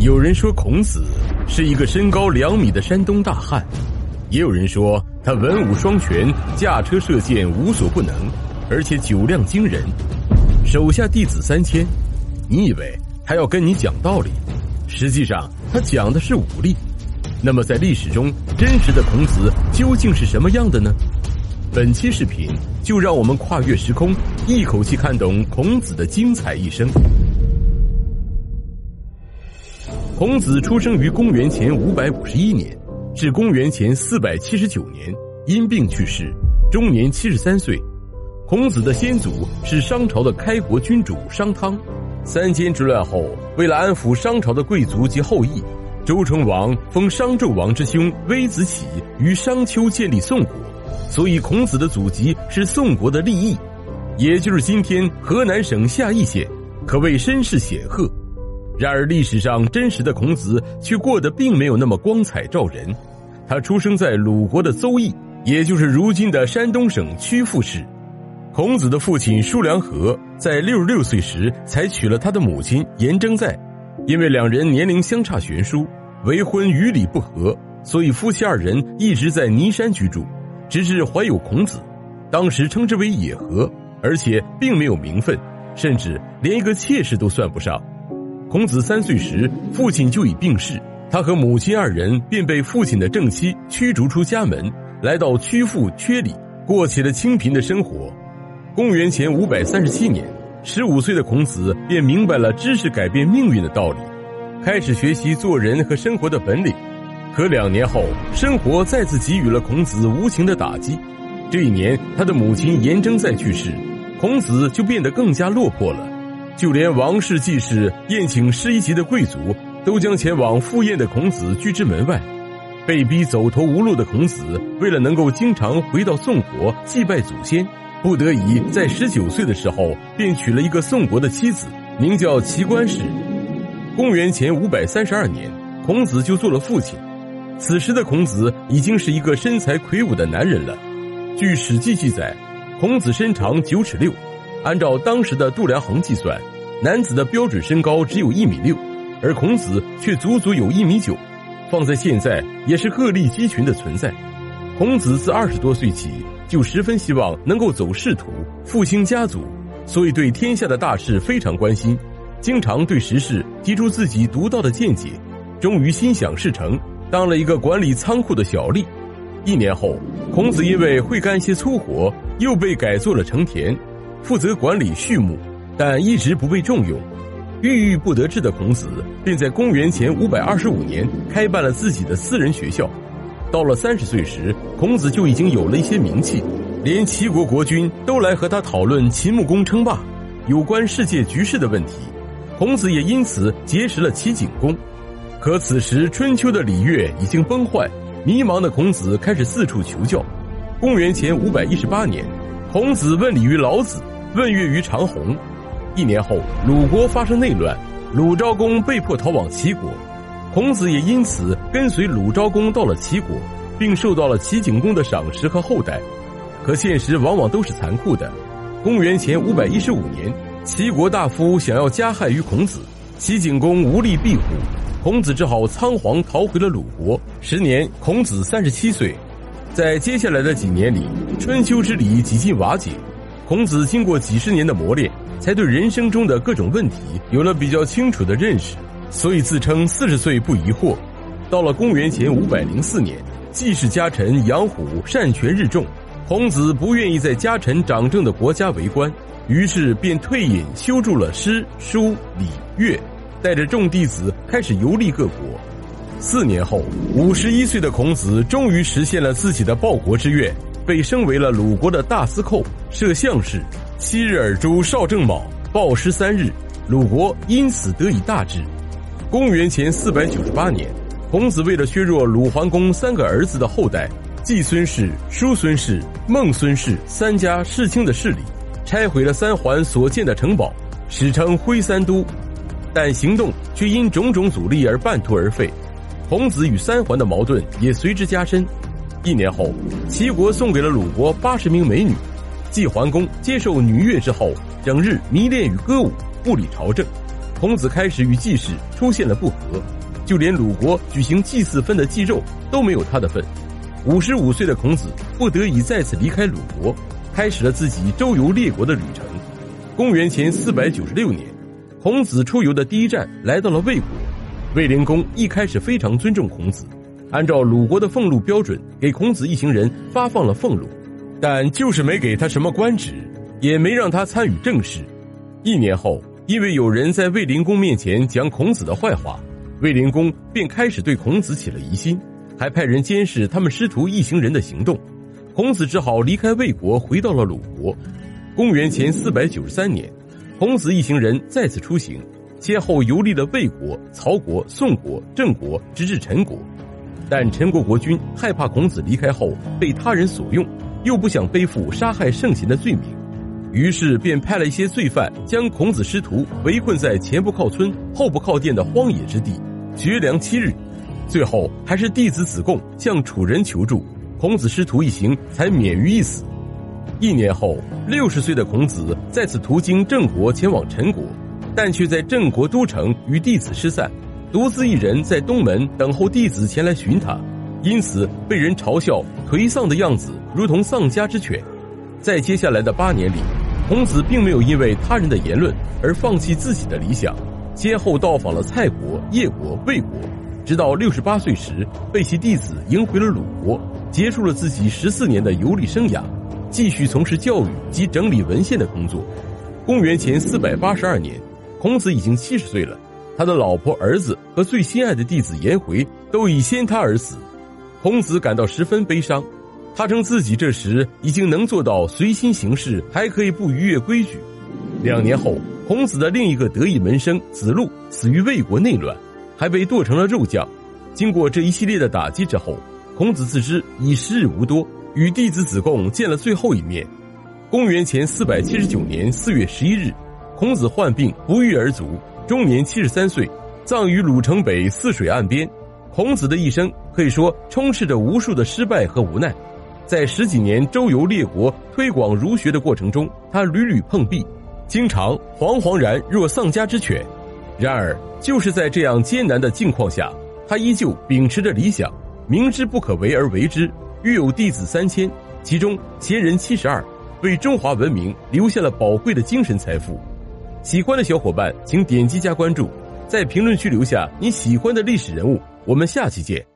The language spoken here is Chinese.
有人说孔子是一个身高两米的山东大汉，也有人说他文武双全，驾车射箭无所不能，而且酒量惊人，手下弟子三千。你以为他要跟你讲道理，实际上他讲的是武力。那么在历史中，真实的孔子究竟是什么样的呢？本期视频就让我们跨越时空，一口气看懂孔子的精彩一生。孔子出生于公元前五百五十一年，至公元前四百七十九年，因病去世，终年七十三岁。孔子的先祖是商朝的开国君主商汤。三监之乱后，为了安抚商朝的贵族及后裔，周成王封商纣王之兄微子启于商丘建立宋国，所以孔子的祖籍是宋国的利益，也就是今天河南省夏邑县，可谓身世显赫。然而，历史上真实的孔子却过得并没有那么光彩照人。他出生在鲁国的邹邑，也就是如今的山东省曲阜市。孔子的父亲叔良和在六十六岁时才娶了他的母亲颜征在，因为两人年龄相差悬殊，为婚与礼不合，所以夫妻二人一直在尼山居住，直至怀有孔子。当时称之为野合，而且并没有名分，甚至连一个妾室都算不上。孔子三岁时，父亲就已病逝，他和母亲二人便被父亲的正妻驱逐出家门，来到曲阜阙里，过起了清贫的生活。公元前五百三十七年，十五岁的孔子便明白了知识改变命运的道理，开始学习做人和生活的本领。可两年后，生活再次给予了孔子无情的打击。这一年，他的母亲颜征在去世，孔子就变得更加落魄了。就连王室季氏宴请师一级的贵族，都将前往赴宴的孔子拒之门外。被逼走投无路的孔子，为了能够经常回到宋国祭拜祖先，不得已在十九岁的时候便娶了一个宋国的妻子，名叫齐官氏。公元前五百三十二年，孔子就做了父亲。此时的孔子已经是一个身材魁梧的男人了。据《史记》记载，孔子身长九尺六，按照当时的度量衡计算。男子的标准身高只有一米六，而孔子却足足有一米九，放在现在也是鹤立鸡群的存在。孔子自二十多岁起就十分希望能够走仕途，复兴家族，所以对天下的大事非常关心，经常对时事提出自己独到的见解。终于心想事成，当了一个管理仓库的小吏。一年后，孔子因为会干些粗活，又被改做了成田，负责管理畜牧。但一直不被重用，郁郁不得志的孔子便在公元前五百二十五年开办了自己的私人学校。到了三十岁时，孔子就已经有了一些名气，连齐国国君都来和他讨论秦穆公称霸有关世界局势的问题。孔子也因此结识了齐景公。可此时春秋的礼乐已经崩坏，迷茫的孔子开始四处求教。公元前五百一十八年，孔子问礼于老子，问月于长虹。一年后，鲁国发生内乱，鲁昭公被迫逃往齐国，孔子也因此跟随鲁昭公到了齐国，并受到了齐景公的赏识和厚待。可现实往往都是残酷的。公元前五百一十五年，齐国大夫想要加害于孔子，齐景公无力庇护，孔子只好仓皇逃回了鲁国。时年，孔子三十七岁。在接下来的几年里，春秋之礼几近瓦解，孔子经过几十年的磨练。才对人生中的各种问题有了比较清楚的认识，所以自称四十岁不疑惑。到了公元前五百零四年，季氏家臣杨虎擅权日重，孔子不愿意在家臣掌政的国家为官，于是便退隐修筑了诗、书、礼、乐，带着众弟子开始游历各国。四年后，五十一岁的孔子终于实现了自己的报国之愿，被升为了鲁国的大司寇、摄相士。七日尔诛少正卯，暴尸三日，鲁国因此得以大治。公元前四百九十八年，孔子为了削弱鲁桓公三个儿子的后代季孙氏、叔孙氏、孟孙氏三家世卿的势力，拆毁了三桓所建的城堡，史称徽三都。但行动却因种种阻力而半途而废，孔子与三桓的矛盾也随之加深。一年后，齐国送给了鲁国八十名美女。季桓公接受女乐之后，整日迷恋于歌舞，不理朝政。孔子开始与季氏出现了不和，就连鲁国举行祭祀分的祭肉都没有他的份。五十五岁的孔子不得已再次离开鲁国，开始了自己周游列国的旅程。公元前四百九十六年，孔子出游的第一站来到了魏国。魏灵公一开始非常尊重孔子，按照鲁国的俸禄标准，给孔子一行人发放了俸禄，但就是没给他什么官职，也没让他参与政事。一年后，因为有人在卫灵公面前讲孔子的坏话，卫灵公便开始对孔子起了疑心，还派人监视他们师徒一行人的行动。孔子只好离开魏国，回到了鲁国。公元前四百九十三年，孔子一行人再次出行，先后游历了魏国、曹国、宋国、郑国，直至陈国。但陈国国君害怕孔子离开后被他人所用，又不想背负杀害圣贤的罪名。于是便派了一些罪犯，将孔子师徒围困在前不靠村、后不靠店的荒野之地，绝粮七日。最后还是弟子子贡向楚人求助，孔子师徒一行才免于一死。一年后，六十岁的孔子再次途经郑国前往陈国，但却在郑国都城与弟子失散，独自一人在东门等候弟子前来寻他，因此被人嘲笑颓丧的样子如同丧家之犬。在接下来的八年里。孔子并没有因为他人的言论而放弃自己的理想，先后到访了蔡国、叶国、魏国，直到六十八岁时被其弟子迎回了鲁国，结束了自己十四年的游历生涯，继续从事教育及整理文献的工作。公元前四百八十二年，孔子已经七十岁了，他的老婆、儿子和最心爱的弟子颜回都已先他而死，孔子感到十分悲伤。他称自己这时已经能做到随心行事，还可以不逾越规矩。两年后，孔子的另一个得意门生子路死于魏国内乱，还被剁成了肉酱。经过这一系列的打击之后，孔子自知已时日无多，与弟子子贡见了最后一面。公元前四百七十九年四月十一日，孔子患病不愈而卒，终年七十三岁，葬于鲁城北泗水岸边。孔子的一生可以说充斥着无数的失败和无奈。在十几年周游列国、推广儒学的过程中，他屡屡碰壁，经常惶惶然若丧家之犬。然而，就是在这样艰难的境况下，他依旧秉持着理想，明知不可为而为之，育有弟子三千，其中贤人七十二，为中华文明留下了宝贵的精神财富。喜欢的小伙伴，请点击加关注，在评论区留下你喜欢的历史人物。我们下期见。